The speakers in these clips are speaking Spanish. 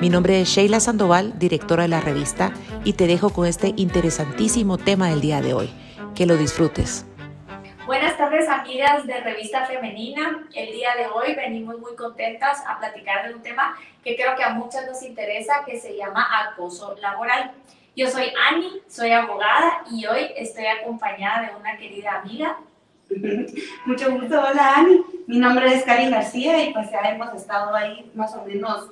Mi nombre es Sheila Sandoval, directora de la revista, y te dejo con este interesantísimo tema del día de hoy. Que lo disfrutes. Buenas tardes amigas de Revista Femenina. El día de hoy venimos muy contentas a platicar de un tema que creo que a muchas nos interesa, que se llama acoso laboral. Yo soy Ani, soy abogada y hoy estoy acompañada de una querida amiga. Mucho gusto, hola Ani. Mi nombre es Karin García y pues ya hemos estado ahí más o menos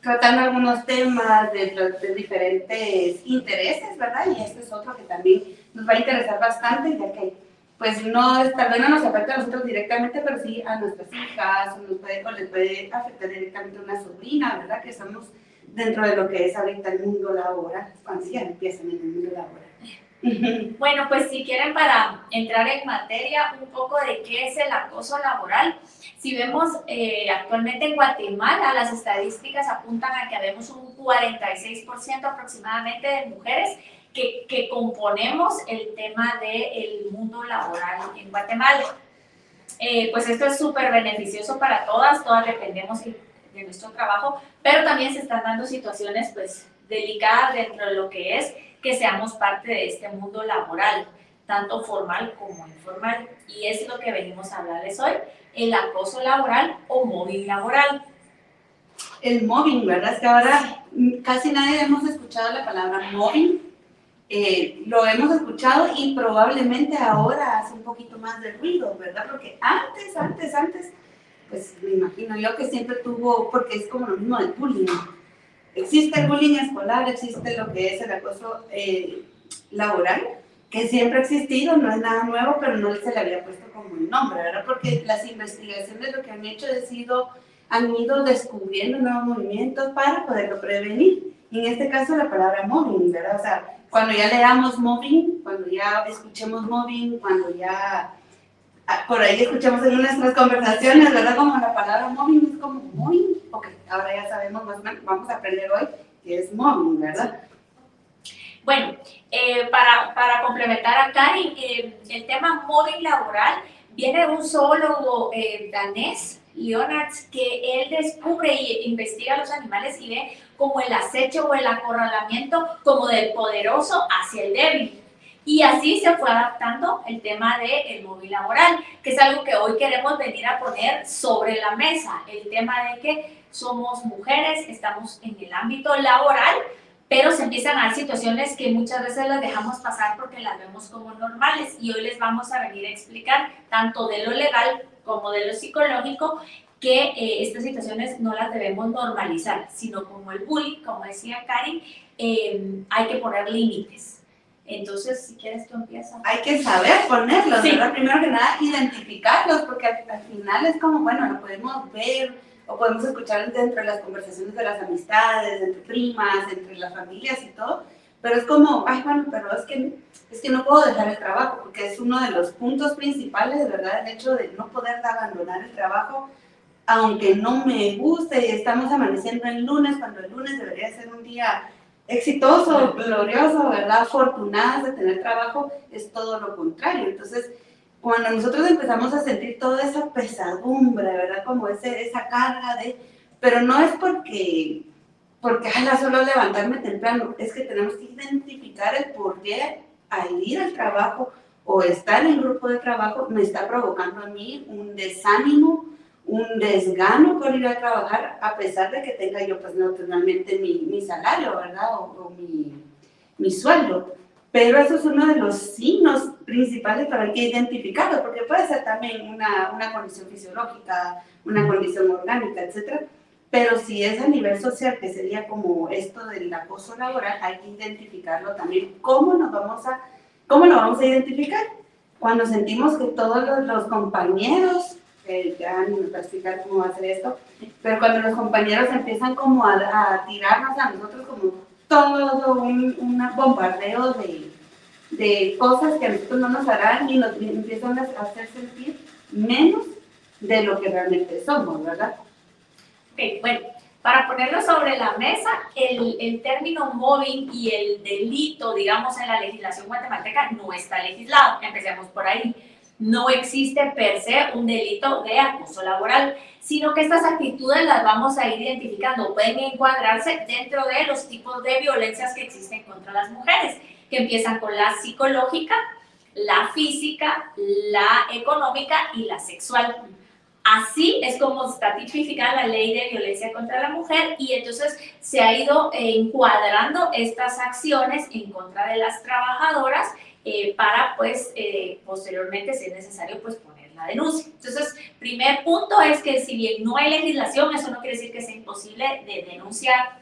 tratando algunos temas de, diferentes intereses, ¿verdad? Y este es otro que también nos va a interesar bastante, ya que pues no, tal vez no nos afecta a nosotros directamente, pero sí a nuestras hijas, o, nos puede, o les puede afectar directamente a una sobrina, ¿verdad? Que estamos dentro de lo que es ahorita el mundo laboral, cuando ya empiezan en el mundo laboral. Bueno, pues si quieren para entrar en materia un poco de qué es el acoso laboral, si vemos eh, actualmente en Guatemala, las estadísticas apuntan a que habemos un 46% aproximadamente de mujeres que, que componemos el tema del mundo laboral en Guatemala. Eh, pues esto es súper beneficioso para todas, todas dependemos de nuestro trabajo, pero también se están dando situaciones pues delicadas dentro de lo que es que seamos parte de este mundo laboral, tanto formal como informal. Y es lo que venimos a hablarles hoy, el acoso laboral o mobbing laboral. El mobbing, ¿verdad? Es que ahora casi nadie hemos escuchado la palabra mobbing. Eh, lo hemos escuchado y probablemente ahora hace un poquito más de ruido, ¿verdad? Porque antes, antes, antes, pues me imagino yo que siempre tuvo, porque es como lo mismo del bullying Existe el bullying escolar, existe lo que es el acoso eh, laboral, que siempre ha existido, no es nada nuevo, pero no se le había puesto como un nombre, ¿verdad? Porque las investigaciones lo que han hecho han ido descubriendo nuevos movimientos para poderlo prevenir. Y en este caso la palabra mobbing, ¿verdad? O sea, cuando ya leamos mobbing, cuando ya escuchemos mobbing, cuando ya ah, por ahí escuchamos en nuestras conversaciones, ¿verdad? Como la palabra mobbing es como muy ok, ahora ya sabemos más o menos, vamos a aprender hoy qué es mobbing, ¿verdad? Bueno, eh, para, para, complementar a Karin, eh, el tema mobbing laboral viene de un zoólogo eh, danés, Leonard, que él descubre e investiga los animales y ve como el acecho o el acorralamiento como del poderoso hacia el débil. Y así se fue adaptando el tema del móvil laboral, que es algo que hoy queremos venir a poner sobre la mesa, el tema de que somos mujeres, estamos en el ámbito laboral, pero se empiezan a dar situaciones que muchas veces las dejamos pasar porque las vemos como normales y hoy les vamos a venir a explicar tanto de lo legal como de lo psicológico que eh, estas situaciones no las debemos normalizar, sino como el bullying, como decía Karin, eh, hay que poner límites. Entonces, si quieres, tú empiezas. Hay que saber ponerlos, ¿verdad? Primero que nada, identificarlos, porque al, final es como, bueno, lo podemos ver, o podemos escuchar dentro de las conversaciones de las amistades, entre primas, entre las familias y todo, pero es como, ay, bueno, pero es que, es que no puedo dejar el trabajo, porque es uno de los puntos principales, de verdad, el hecho de no poder abandonar el trabajo, aunque no me guste y estamos amaneciendo el lunes, cuando el lunes debería ser un día exitoso, glorioso, ¿verdad? Afortunadas de tener trabajo, es todo lo contrario. Entonces, cuando nosotros empezamos a sentir toda esa pesadumbre, ¿verdad? Como ese, esa carga de, pero no es porque, porque, ay, solo levantarme temprano, es que tenemos que identificar el por qué al ir al trabajo o estar en grupo de trabajo me está provocando a mí un desánimo, un desgano por ir a trabajar, a pesar de que tenga yo, pues, naturalmente mi, mi salario, ¿verdad? O, o mi, mi sueldo. Pero eso es uno de los signos principales para que identificarlo, porque puede ser también una, una condición fisiológica, una condición orgánica, etc. Pero si es a nivel social, que sería como esto del acoso laboral, hay que identificarlo también. ¿Cómo nos vamos a, cómo lo vamos a identificar? Cuando sentimos que todos los, los compañeros, eh, ya ni me explicar cómo va a ser esto, pero cuando los compañeros empiezan como a, a tirarnos a nosotros como todo un, bombardeo de, de cosas que a nosotros no nos harán y nos empiezan a hacer sentir menos de lo que realmente somos, ¿verdad? Ok, bueno, para ponerlo sobre la mesa, el, el término mobbing y el delito, digamos, en la legislación guatemalteca no está legislado. Empecemos por ahí. No existe per se un delito de acoso laboral, sino que estas actitudes las vamos a ir identificando. Pueden encuadrarse dentro de los tipos de violencias que existen contra las mujeres, que empiezan con la psicológica, la física, la económica y la sexual. Así es como está tipificada la ley de violencia contra la mujer y entonces se ha ido encuadrando estas acciones en contra de las trabajadoras eh, para pues eh, posteriormente si es necesario pues poner la denuncia. Entonces, primer punto es que si bien no hay legislación, eso no quiere decir que sea imposible de denunciar.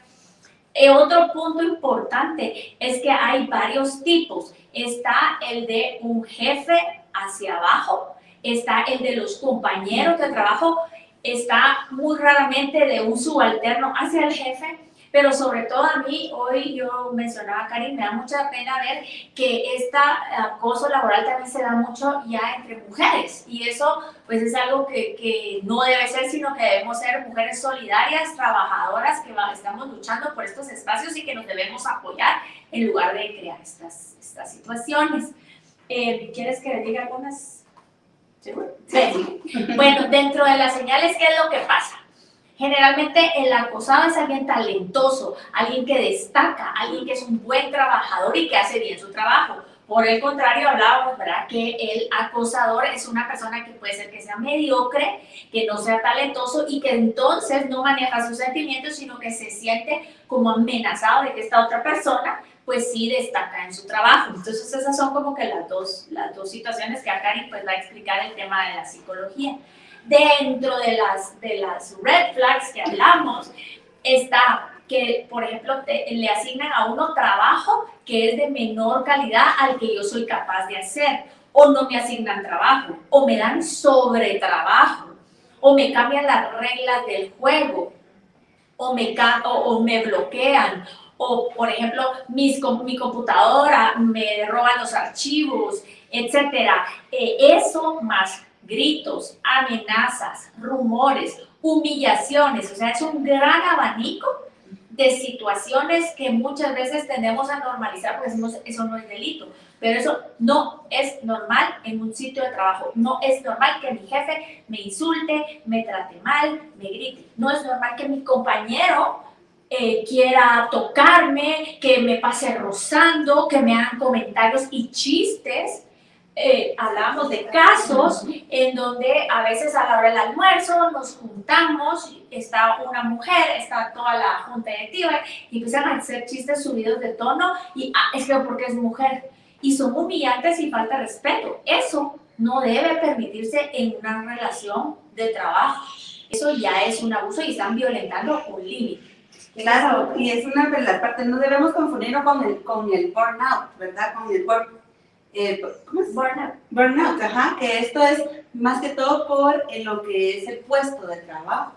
Eh, otro punto importante es que hay varios tipos. Está el de un jefe hacia abajo, está el de los compañeros de trabajo, está muy raramente de un subalterno hacia el jefe pero sobre todo a mí, hoy yo mencionaba a Karin, me da mucha pena ver que este acoso laboral también se da mucho ya entre mujeres y eso pues es algo que, que no debe ser, sino que debemos ser mujeres solidarias, trabajadoras, que estamos luchando por estos espacios y que nos debemos apoyar en lugar de crear estas, estas situaciones. Eh, ¿Quieres que le diga algunas? Sí. Bueno, dentro de las señales, ¿qué es lo que pasa? Generalmente el acosado es alguien talentoso, alguien que destaca, alguien que es un buen trabajador y que hace bien su trabajo. Por el contrario, hablábamos, ¿verdad? Que el acosador es una persona que puede ser que sea mediocre, que no sea talentoso y que entonces no maneja sus sentimientos, sino que se siente como amenazado de que esta otra persona pues sí destaca en su trabajo. Entonces esas son como que las dos, las dos situaciones que acá pues va a explicar el tema de la psicología dentro de las, de las red flags que hablamos está que, por ejemplo, le asignan a uno trabajo que es de menor calidad al que yo soy capaz de hacer, o no me asignan trabajo, o me dan sobre trabajo, o me cambian las reglas del juego, o me, o, me bloquean, o por ejemplo, mis, mi computadora me roban los archivos, etcétera. Eh, eso más gritos, amenazas, rumores, humillaciones, o sea, es un gran abanico de situaciones que muchas veces tendemos a normalizar porque decimos eso no es delito, pero eso no es normal en un sitio de trabajo, no es normal que mi jefe me insulte, me trate mal, me grite, no es normal que mi compañero eh, quiera tocarme, que me pase rozando, que me hagan comentarios y chistes eh, hablamos de casos en donde a veces a la hora del almuerzo nos juntamos, está una mujer, está toda la junta directiva y empiezan a hacer chistes subidos de tono y ah, es que porque es mujer y son humillantes y falta respeto. Eso no debe permitirse en una relación de trabajo. Eso ya es un abuso y están violentando un límite. Claro, y es una de las partes, no debemos confundirlo con el, con el burnout, ¿verdad? Con el burnout eh, ¿cómo es? Burnout. Burnout, ajá, que esto es más que todo por lo que es el puesto de trabajo.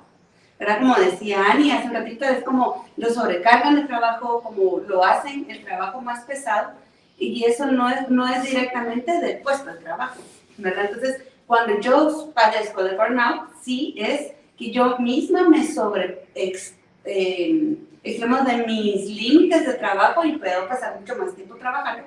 ¿Verdad? Como decía Ani hace un ratito, es como lo sobrecargan de trabajo, como lo hacen el trabajo más pesado, y eso no es, no es directamente del puesto de trabajo, ¿verdad? Entonces, cuando yo padezco de burnout, sí es que yo misma me sobre eh, de mis límites de trabajo y puedo pasar mucho más tiempo trabajando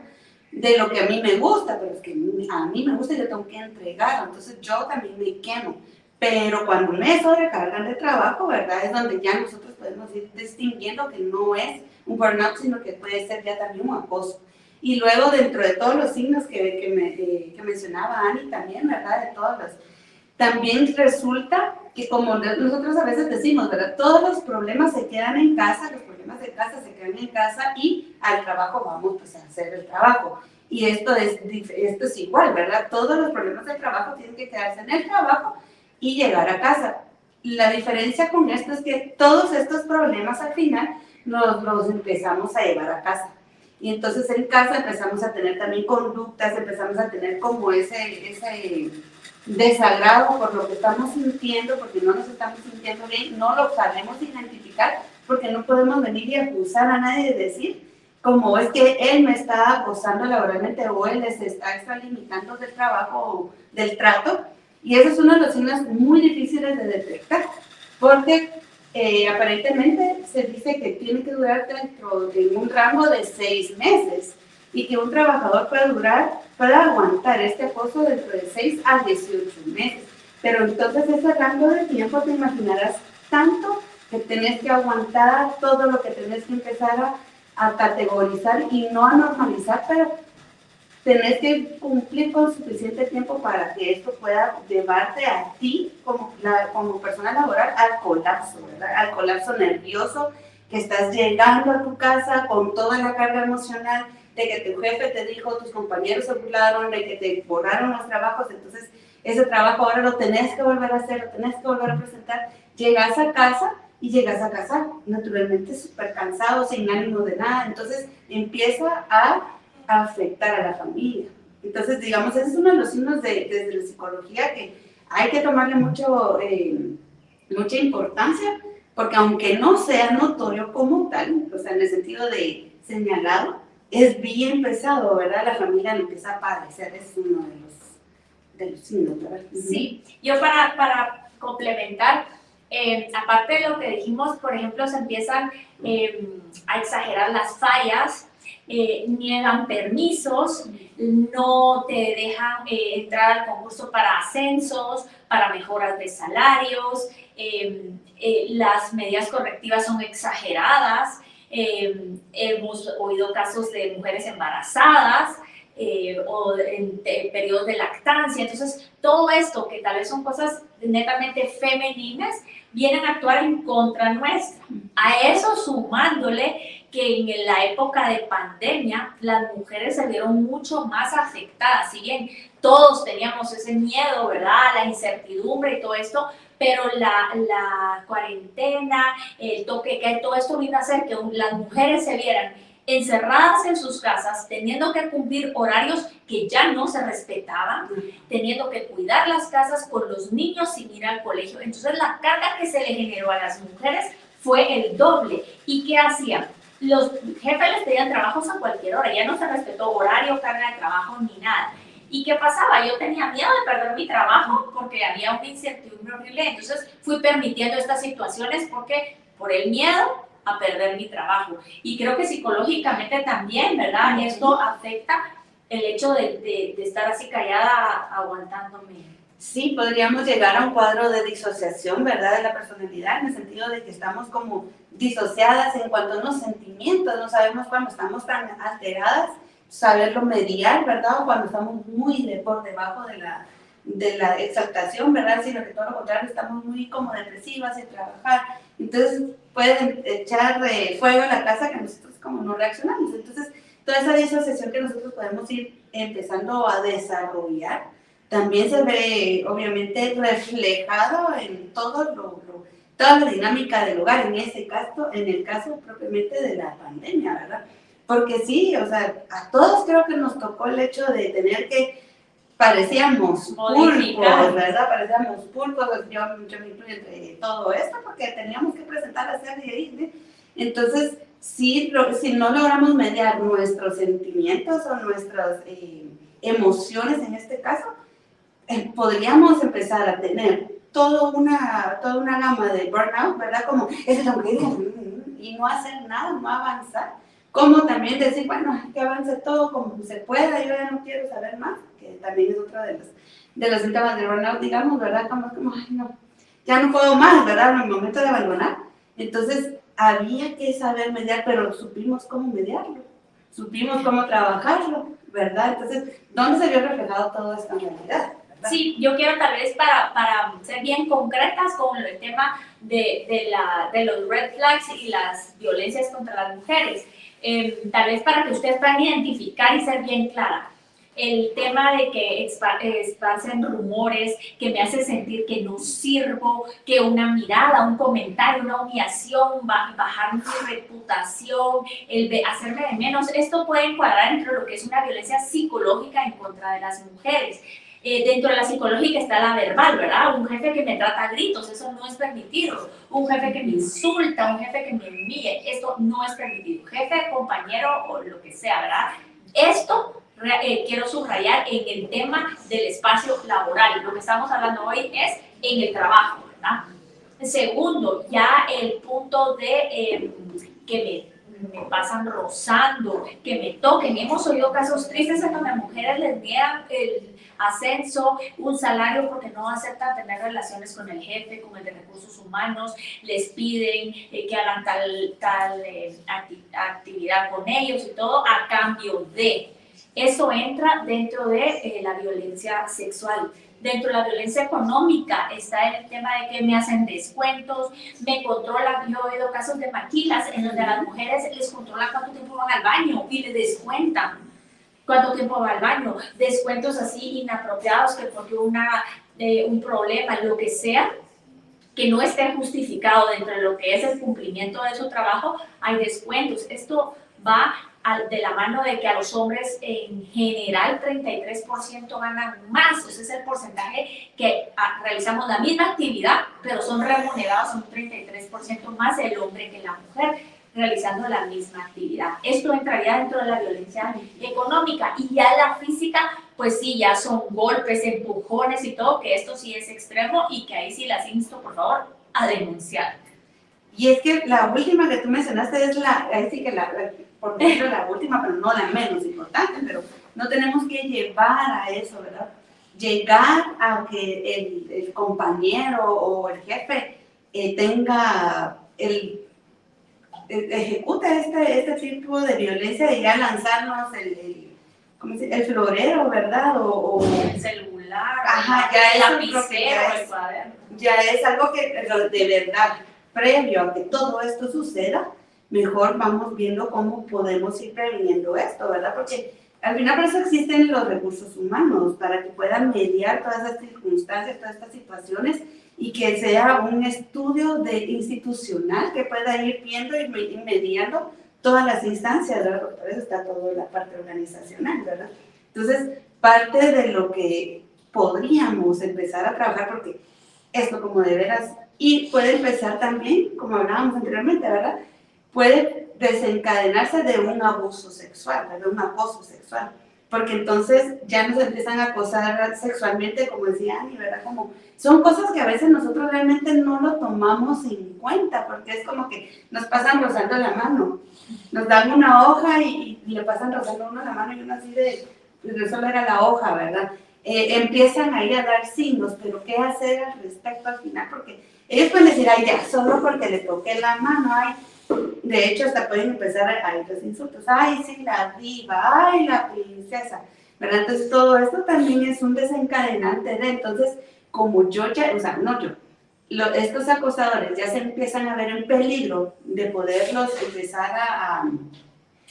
de lo que a mí me gusta, pero es que a mí me gusta y yo tengo que entregar, entonces yo también me quemo. Pero cuando me sobrecargan de trabajo, ¿verdad? Es donde ya nosotros podemos ir distinguiendo que no es un burnout, sino que puede ser ya también un acoso. Y luego dentro de todos los signos que, que, eh, mencionaba Ani también, ¿verdad? De todas las... También resulta que como nosotros a veces decimos, ¿verdad? Todos los problemas se quedan en casa, los problemas de casa se quedan en casa y al trabajo vamos pues, a hacer el trabajo. Y esto es, esto es igual, ¿verdad? Todos los problemas del trabajo tienen que quedarse en el trabajo y llegar a casa. La diferencia con esto es que todos estos problemas al final nos los empezamos a llevar a casa. Y entonces en casa empezamos a tener también conductas, empezamos a tener como ese, ese desagrado por lo que estamos sintiendo, porque no nos estamos sintiendo bien, no lo sabemos identificar, porque no podemos venir y acusar a nadie de decir como es que él me está acosando laboralmente o él les está extralimitando del trabajo o del trato. Y eso es uno de los signos muy difíciles de detectar, porque eh, aparentemente se dice que tiene que durar dentro de un rango de seis meses y que un trabajador puede durar, puede aguantar este acoso dentro de 6 a 18 meses. Pero entonces ese rango de tiempo te imaginarás tanto que tenés que aguantar todo lo que tenés que empezar a, a categorizar y no a normalizar, pero tenés que cumplir con suficiente tiempo para que esto pueda llevarte a ti como, la, como persona laboral al colapso, ¿verdad? Al colapso nervioso, que estás llegando a tu casa con toda la carga emocional de que tu jefe te dijo, tus compañeros se burlaron, de que te borraron los trabajos, entonces ese trabajo ahora lo tenés que volver a hacer, lo tenés que volver a presentar. Llegas a casa y llegas a casa naturalmente súper cansado, sin ánimo de nada, entonces empieza a afectar a la familia. Entonces, digamos, ese es uno de los signos de, desde la psicología que hay que tomarle mucho, eh, mucha importancia, porque aunque no sea notorio como tal, o sea, en el sentido de señalado, es bien pesado, ¿verdad? La familia empieza a padecer, es uno de los, de los signos, ¿verdad? Sí, yo para, para complementar, eh, aparte de lo que dijimos, por ejemplo, se empiezan eh, a exagerar las fallas, eh, niegan permisos, no te dejan entrar al concurso para ascensos, para mejoras de salarios, las medidas correctivas son exageradas, eh, hemos oído casos de mujeres embarazadas eh, o en, periodos de lactancia. Entonces, todo esto, que tal vez son cosas netamente femeninas, vienen a actuar en contra nuestra. A eso sumándole que en la época de pandemia las mujeres se vieron mucho más afectadas. Si bien todos teníamos ese miedo, ¿verdad? La incertidumbre y todo esto, pero la, la cuarentena, el toque que todo esto vino a hacer que las mujeres se vieran encerradas en sus casas, teniendo que cumplir horarios que ya no se respetaban, teniendo que cuidar las casas con los niños sin ir al colegio. Entonces la carga que se le generó a las mujeres fue el doble. ¿Y qué hacían? Los jefes les pedían trabajos a cualquier hora, ya no se respetó horario, carga de trabajo ni nada. ¿Y qué pasaba? Yo tenía miedo de perder mi trabajo porque había una incertidumbre horrible. Entonces fui permitiendo estas situaciones porque por el miedo a perder mi trabajo. Y creo que psicológicamente también, ¿verdad? Y esto afecta el hecho de, de, estar así callada, aguantándome. Sí, podríamos llegar a un cuadro de disociación, ¿verdad? De la personalidad, en el sentido de que estamos como disociadas en cuanto a unos sentimientos, no sabemos cuando estamos tan alteradas saberlo mediar, ¿verdad? Cuando estamos muy de, por debajo de la, de la exaltación, ¿verdad? Sino que todo lo contrario, estamos muy como depresivas en trabajar. Entonces pueden echar fuego a la casa que nosotros como no reaccionamos. Entonces, toda esa disociación que nosotros podemos ir empezando a desarrollar, también se ve obviamente reflejado en todo lo, toda la dinámica del hogar, en este caso, en el caso propiamente de la pandemia, ¿verdad? Porque sí, o sea, a todos creo que nos tocó el hecho de tener que, parecíamos pulpos, ¿verdad? Parecíamos pulpos, yo, yo me incluyo entre todo esto, porque teníamos que presentar la serie ahí, Entonces, si, si no logramos mediar nuestros sentimientos o nuestras eh, emociones en este caso, eh, podríamos empezar a tener toda una, toda una gama de burnout, ¿verdad? Como, es lo que y no hacer nada, no avanzar como también decir, bueno, que avance todo como se pueda, yo ya no quiero saber más, que también es otra de los, de los síntomas de burnout, digamos, ¿verdad? Como, como, ay, no, ya no puedo más, ¿verdad? En el momento de abandonar. Entonces, había que saber mediar, pero supimos cómo mediarlo, supimos cómo trabajarlo, ¿verdad? Entonces, ¿dónde se vio reflejado todo esto en realidad? Sí, yo quiero tal vez para, para ser bien concretas con el tema de, de, la, de los red flags y las violencias contra las mujeres. Em, tal vez para que ustedes puedan identificar y ser bien clara. El tema de que esparcen rumores, que me hace sentir que no sirvo, que una mirada, un comentario, una humillación, bajar mi reputación, el hacerme de menos, esto puede encuadrar entre lo que es una violencia psicológica en contra de las mujeres. Eh, dentro de la psicológica está la verbal, ¿verdad? Un jefe que me trata a gritos, eso no es permitido. Un jefe que me insulta, un jefe que me humille, esto no es permitido. Jefe, compañero o lo que sea, ¿verdad? Esto eh, quiero subrayar en el tema del espacio laboral. Lo que estamos hablando hoy es en el trabajo, ¿verdad? Segundo, ya el punto de eh, que me, me, pasan rozando, que me toquen. Hemos oído casos tristes en donde a mujeres les niegan el ascenso, un salario porque no aceptan tener relaciones con el jefe, con el de recursos humanos, les piden eh, que hagan tal, tal eh, actividad con ellos y todo a cambio de. Eso entra dentro de la violencia sexual. Dentro de la violencia económica está el tema de que me hacen descuentos, me controlan. Yo he oído casos de maquilas en donde a las mujeres les controlan cuánto tiempo van al baño y les descuentan cuánto tiempo va al baño. Descuentos así inapropiados que porque una, eh, un problema, lo que sea, que no esté justificado dentro de lo que es el cumplimiento de su trabajo, hay descuentos. Esto va de la mano de que a los hombres en general 33% ganan más. Ese es el porcentaje que ah, realizamos la misma actividad, pero son remunerados un 33% más el hombre que la mujer realizando la misma actividad. Esto entraría dentro de la violencia económica y ya la física, pues sí, ya son golpes, empujones y todo, que esto sí es extremo y que ahí sí las insto, por favor, a denunciar. Y es que la última que tú mencionaste es la, ahí sí que la, por ejemplo, la última, pero no la menos importante, pero no tenemos que llevar a eso, ¿verdad? Llegar a que el, el compañero o el jefe eh, tenga el, ejecute este, este tipo de violencia de ya lanzarnos el, el, ¿cómo se el florero, ¿verdad? O, el celular, ajá, ya el lapicero, el cuaderno. Ya es algo que de verdad, previo a que todo esto suceda, mejor vamos viendo cómo podemos ir previniendo esto, ¿verdad? Porque al final por eso existen los recursos humanos, para que puedan mediar todas estas circunstancias, todas estas situaciones y que sea un estudio de institucional que pueda ir viendo y mediando todas las instancias, ¿verdad? Porque por eso está toda la parte organizacional, ¿verdad? Entonces, parte de lo que podríamos empezar a trabajar, porque esto como de veras, y puede empezar también, como hablábamos anteriormente, ¿verdad? puede desencadenarse de un abuso sexual, de un acoso sexual. Porque entonces ya nos empiezan a acosar sexualmente, como decía Ani, ¿verdad? Como, son cosas que a veces nosotros realmente no lo tomamos en cuenta, porque es como que nos pasan rozando la mano. Nos dan una hoja y, le pasan rozando uno la mano y uno así de, pues solo era la hoja, ¿verdad? Eh, empiezan ahí a dar signos, pero ¿qué hacer al respecto al final? Porque ellos pueden decir, ay, ya, solo porque le toqué la mano, ay, de hecho, hasta pueden empezar a ir los insultos. Ay, sí, la diva, ay, la princesa. ¿Verdad? Entonces, todo esto también es un desencadenante de, entonces, como yo ya, o sea, no yo, estos acosadores ya se empiezan a ver en peligro de poderlos empezar a,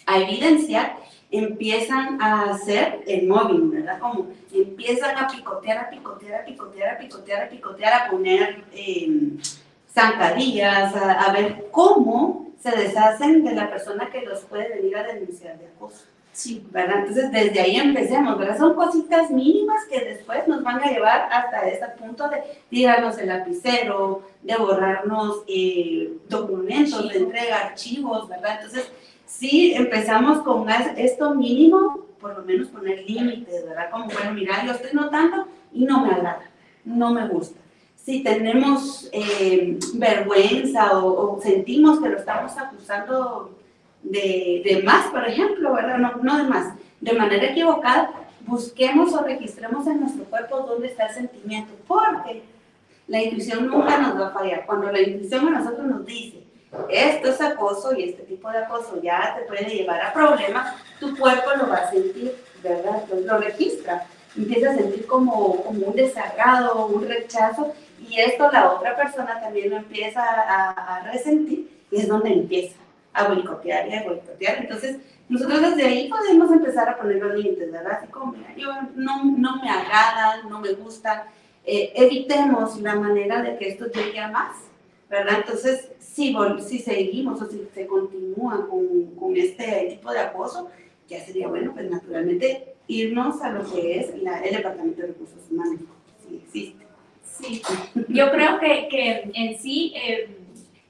a, evidenciar, empiezan a hacer el móvil, ¿verdad? Como empiezan a picotear, a picotear, a picotear, a picotear, a picotear, a poner eh, zancadillas, a, ver cómo se deshacen de la persona que los puede venir a denunciar de acoso. Sí, ¿verdad? Entonces, desde ahí empecemos, ¿verdad? Son cositas mínimas que después nos van a llevar hasta ese punto de tirarnos el lapicero, de borrarnos eh, documentos, de entrega archivos, ¿verdad? Entonces, si empezamos con esto mínimo, por lo menos poner límites, ¿verdad? Como, bueno, mira, yo estoy notando y no me agrada, no me gusta si tenemos eh, vergüenza o, sentimos que lo estamos acusando de, de, más, por ejemplo, ¿verdad? No, no de más, de manera equivocada, busquemos o registremos en nuestro cuerpo dónde está el sentimiento, porque la intuición nunca nos va a fallar. Cuando la intuición a nosotros nos dice, esto es acoso y este tipo de acoso ya te puede llevar a problemas, tu cuerpo lo va a sentir, ¿verdad? Entonces lo registra, empieza a sentir como, como un desagrado, un rechazo y esto la otra persona también lo empieza a, resentir y es donde empieza a boicotear y a boicotear. Entonces, nosotros desde ahí podemos empezar a poner los límites, ¿verdad? Así como, mira, yo no, no me agrada, no me gusta, eh, evitemos la manera de que esto llegue a más, ¿verdad? Entonces, si, si seguimos o si se continúa con, con este tipo de acoso, ya sería bueno, pues naturalmente irnos a lo que es el Departamento de Recursos Humanos. Sí, existe. Sí, yo creo que, que en sí eh,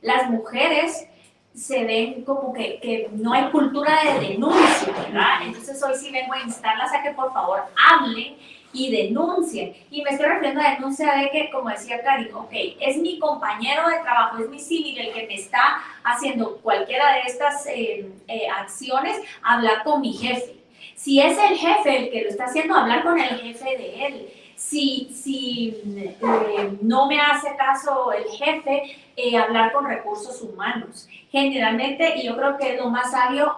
las mujeres se ven como que, que, no hay cultura de denuncia, ¿verdad? Entonces hoy sí vengo a instarlas a que por favor hablen y denuncien. Y me estoy refiriendo a denuncia de que, como decía Karin, ok, es mi compañero de trabajo, es mi civil el que me está haciendo cualquiera de estas eh, eh, acciones, hablar con mi jefe. Si es el jefe el que lo está haciendo, hablar con el jefe de él. Si, si eh, no me hace caso el jefe, hablar con recursos humanos. Generalmente, y yo creo que es lo más sabio,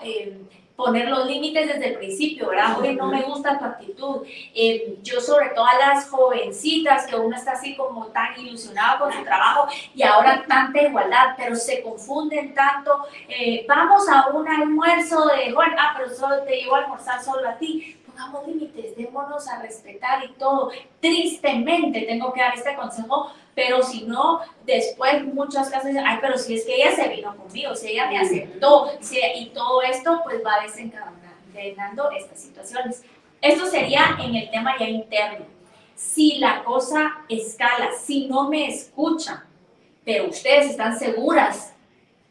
poner los límites desde el principio, ¿verdad? Oye, no me gusta tu actitud. Eh, yo sobre todo a las jovencitas, que uno está así como tan ilusionado con su trabajo y ahora tanta igualdad, pero se confunden tanto. Eh, vamos a un almuerzo de, bueno, ah, pero solo te llevo a almorzar solo a ti. Pongamos límites, démonos a respetar y todo. Tristemente tengo que dar este consejo pero si no, después muchas casas dicen, ay, pero si es que ella se vino conmigo, si ella me aceptó, y todo esto pues va desencadenando estas situaciones. Esto sería en el tema ya interno. Si la cosa escala, si no me escuchan, pero ustedes están seguras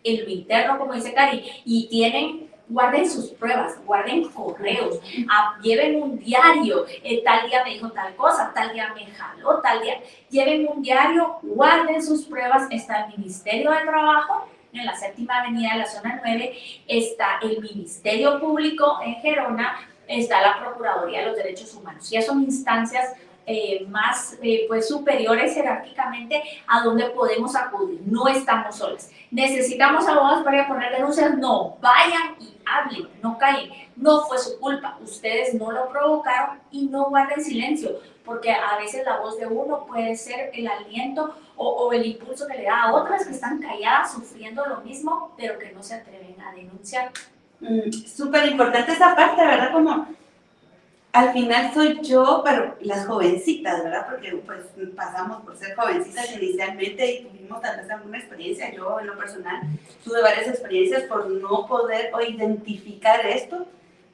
en lo interno, como dice Cari, y tienen guarden sus pruebas, guarden correos, lleven un diario, eh, tal día me dijo tal cosa, tal día me jaló, tal día, lleven un diario, guarden sus pruebas, está el Ministerio de Trabajo, en la séptima avenida de la zona 9, está el Ministerio Público en Gerona, está la Procuraduría de los Derechos Humanos. Ya son instancias eh, más eh, pues superiores jerárquicamente a donde podemos acudir. No estamos solas. ¿Necesitamos abogados para poner denuncias? No, vayan y hablen, no callen. No fue su culpa, ustedes no lo provocaron y no guarden silencio, porque a veces la voz de uno puede ser el aliento o, o el impulso que le da a otras que están calladas sufriendo lo mismo, pero que no se atreven a denunciar. Mm, Súper importante esa parte, ¿verdad? Como al final soy yo, pero las jovencitas, ¿verdad? Porque pues pasamos por ser jovencitas inicialmente y tuvimos tal vez alguna experiencia. Yo en lo personal tuve varias experiencias por no poder o identificar esto.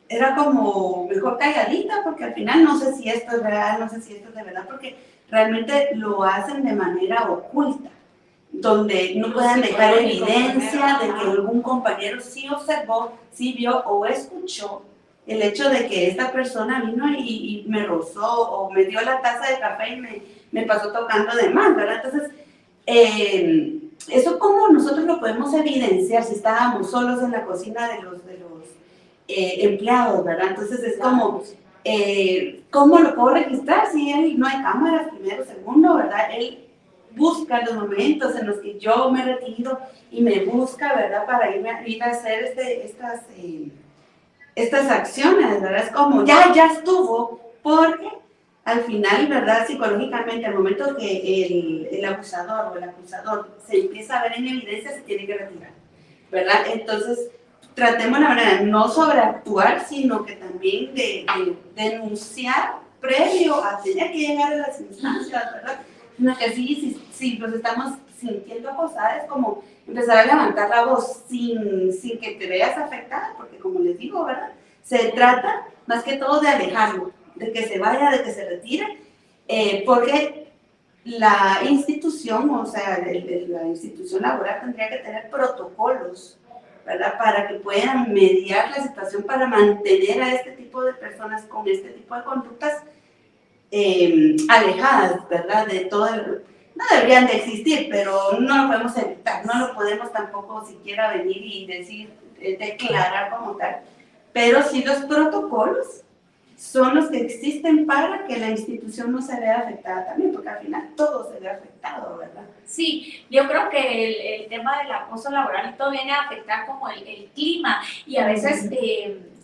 Era como mejor calladita porque al final no sé si esto es real, no sé si esto es de verdad, porque realmente lo hacen de manera oculta donde no puedan dejar evidencia de que algún compañero sí observó, sí vio o escuchó el hecho de que esta persona vino y, me rozó o me dio la taza de café y me, me pasó tocando de más, ¿verdad? Entonces, eh, eso cómo nosotros lo podemos evidenciar si estábamos solos en la cocina de los, de los eh, empleados, ¿verdad? Entonces es como, eh, ¿cómo lo puedo registrar si él no hay cámaras, primero, segundo, ¿verdad? Él busca los momentos en los que yo me retiro y me busca, ¿verdad? Para irme, ir a hacer este, estas estas acciones, ¿verdad? Es como, ya, ya estuvo, porque al final, ¿verdad? Psicológicamente, al momento que el, el abusador o el acusador se empieza a ver en evidencia, se tiene que retirar, ¿verdad? Entonces, tratemos la manera no sobreactuar, sino que también de, denunciar previo a tener que llegar a las instancias, ¿verdad? Sino que sí, si, si nos estamos sintiendo acosadas, es como empezar a levantar la voz sin, sin que te veas afectada, porque como les digo, ¿verdad? Se trata más que todo de alejarlo, de que se vaya, de que se retire, eh, porque la institución, o sea, la institución laboral tendría que tener protocolos, ¿verdad? Para que puedan mediar la situación, para mantener a este tipo de personas con este tipo de conductas eh, alejadas, ¿verdad? De todo el no deberían de existir, pero no lo podemos evitar, no lo podemos tampoco siquiera venir y decir, eh, declarar como tal, pero sí los protocolos son los que existen para que la institución no se vea afectada también, porque al final todo se ve afectado, ¿verdad? Sí, yo creo que el, tema del acoso laboral y todo viene a afectar como el, clima y a veces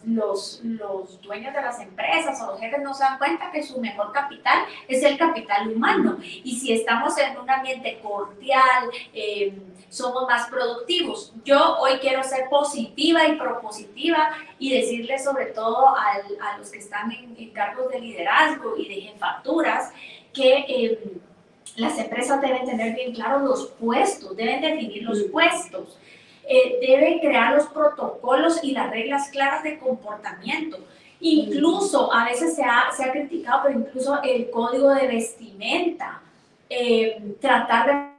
los, los dueños de las empresas o los jefes no se dan cuenta que su mejor capital es el capital humano. Y si estamos en un ambiente cordial, eh, somos más productivos. Yo hoy quiero ser positiva y propositiva y decirle sobre todo a los que están en, cargos de liderazgo y de jefaturas que... Eh, las empresas deben tener bien claros los puestos, deben definir los puestos eh, debe crear los protocolos y las reglas claras de comportamiento. Incluso, a veces se ha, se ha criticado, pero incluso el código de vestimenta, eh, tratar de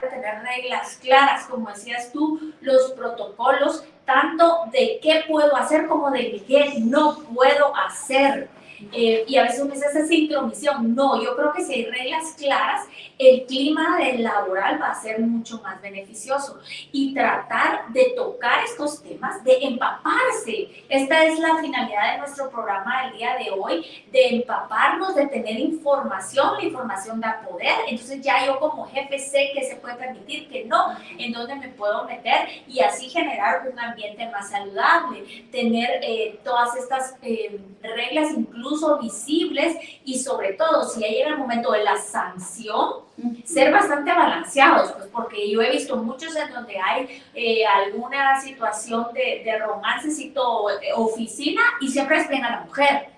de tener reglas claras, como decías tú, los protocolos, tanto de qué puedo hacer como de qué no puedo hacer. Eh, y a veces uno dice esa intromisión. No, yo creo que si hay reglas claras, el clima del laboral va a ser mucho más beneficioso. Y tratar de tocar estos temas, de empaparse. Esta es la finalidad de nuestro programa del día de hoy, de empaparnos, de tener información. La información da poder. Entonces ya yo como jefe sé que se puede permitir, que no, en dónde me puedo meter y así generar un ambiente más saludable. Tener eh, todas estas eh, reglas incluso incluso visibles y sobre todo si ya llega el momento de la sanción, ser bastante balanceados, pues porque yo he visto muchos en donde hay eh, alguna situación de, de romancecito eh, oficina y siempre despiden a la mujer.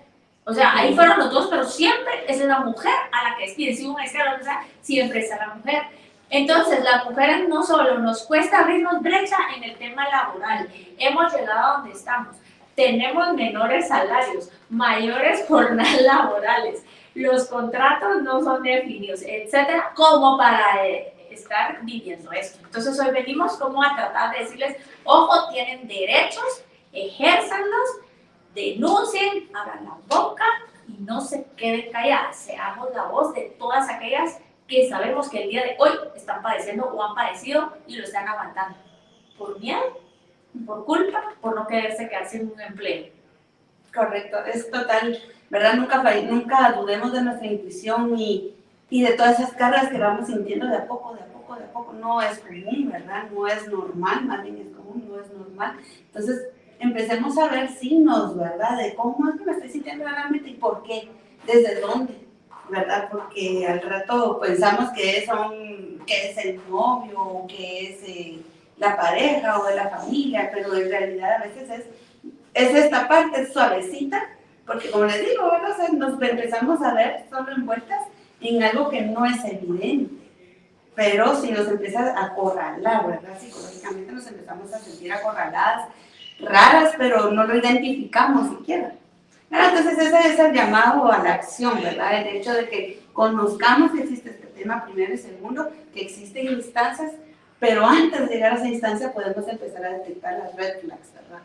O sea, ahí fueron los dos, pero siempre es la mujer a la que despiden. Si una es sea, siempre es a la mujer. Entonces, las mujeres no solo nos cuesta abrirnos brecha en el tema laboral, hemos llegado a donde estamos tenemos menores salarios, mayores jornadas laborales, los contratos no son definidos, etcétera, como para eh, estar viviendo esto. Entonces hoy venimos como a tratar de decirles, ojo, tienen derechos, ejérzanlos, denuncien, abran la boca y no se queden calladas, seamos la voz de todas aquellas que sabemos que el día de hoy están padeciendo o han padecido y lo están aguantando por miedo por culpa, por no quererse quedar sin un empleo. Correcto, es total, ¿verdad? Nunca, nunca dudemos de nuestra intuición y, y de todas esas cargas que vamos sintiendo de a poco, de a poco, de a poco. No es común, ¿verdad? No es normal, más bien es común, no es normal. Entonces, empecemos a ver signos, ¿verdad? De cómo es que me estoy sintiendo realmente y por qué, desde dónde, ¿verdad? Porque al rato pensamos que es, un, que es el novio, que es... Eh, la pareja o de la familia, pero en realidad a veces es, es esta parte suavecita, porque como les digo, nos empezamos a ver solo envueltas en algo que no es evidente. Pero si nos empieza a acorralar, ¿verdad? Psicológicamente nos empezamos a sentir acorraladas, raras, pero no lo identificamos siquiera. Entonces ese es el llamado a la acción, ¿verdad? El hecho de que conozcamos que existe este tema primero y segundo, que existen instancias pero antes de llegar a esa instancia podemos empezar a detectar las red flags, ¿verdad?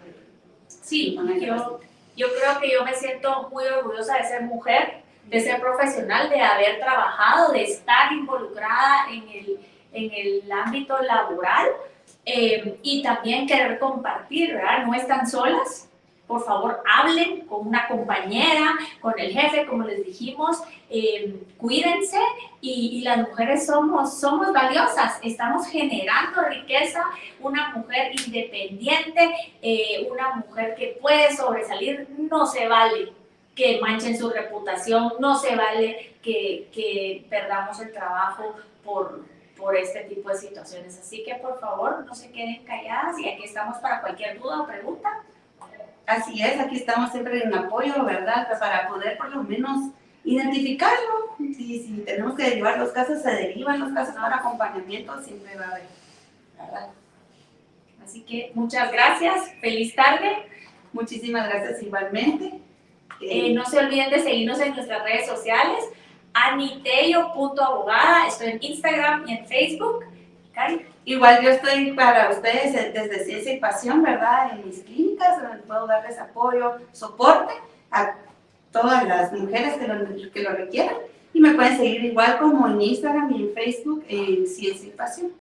Sí, yo, yo creo que yo me siento muy orgullosa de ser mujer, de ser profesional, de haber trabajado, de estar involucrada en el, en el ámbito laboral eh, y también querer compartir, ¿verdad? No están solas, por favor hablen con una compañera, con el jefe, como les dijimos, eh, cuídense y, las mujeres somos, somos valiosas, estamos generando riqueza, una mujer independiente, eh, una mujer que puede sobresalir, no se vale que manchen su reputación, no se vale que, que perdamos el trabajo por, por este tipo de situaciones. Así que por favor no se queden calladas y aquí estamos para cualquier duda o pregunta. Así es, aquí estamos siempre en apoyo, ¿verdad? Para poder por lo menos identificarlo. Si, si tenemos que derivar los casos, se derivan los casos para acompañamiento, siempre va a haber, ¿verdad? Así que muchas gracias, feliz tarde. Muchísimas gracias igualmente. Eh, no se olviden de seguirnos en nuestras redes sociales, aniteyo.abogada, estoy en Instagram y en Facebook. Igual yo estoy para ustedes desde Ciencia y Pasión, ¿verdad? En mis clínicas, donde puedo darles apoyo, soporte a todas las mujeres que lo, que lo requieran. Y me pueden seguir igual como en Instagram y en Facebook en Ciencia y Pasión.